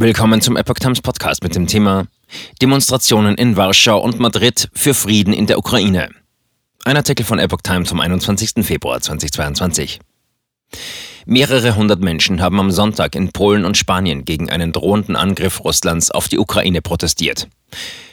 Willkommen zum Epoch Times Podcast mit dem Thema Demonstrationen in Warschau und Madrid für Frieden in der Ukraine. Ein Artikel von Epoch Times vom 21. Februar 2022. Mehrere hundert Menschen haben am Sonntag in Polen und Spanien gegen einen drohenden Angriff Russlands auf die Ukraine protestiert.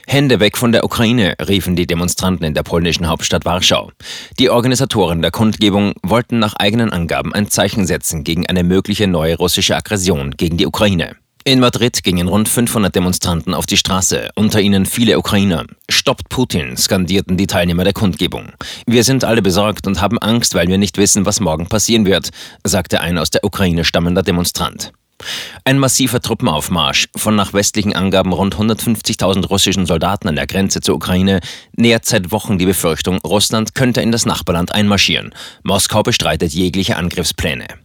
Hände weg von der Ukraine, riefen die Demonstranten in der polnischen Hauptstadt Warschau. Die Organisatoren der Kundgebung wollten nach eigenen Angaben ein Zeichen setzen gegen eine mögliche neue russische Aggression gegen die Ukraine. In Madrid gingen rund 500 Demonstranten auf die Straße, unter ihnen viele Ukrainer. Stoppt Putin, skandierten die Teilnehmer der Kundgebung. Wir sind alle besorgt und haben Angst, weil wir nicht wissen, was morgen passieren wird, sagte ein aus der Ukraine stammender Demonstrant. Ein massiver Truppenaufmarsch von nach westlichen Angaben rund 150.000 russischen Soldaten an der Grenze zur Ukraine nährt seit Wochen die Befürchtung, Russland könnte in das Nachbarland einmarschieren. Moskau bestreitet jegliche Angriffspläne.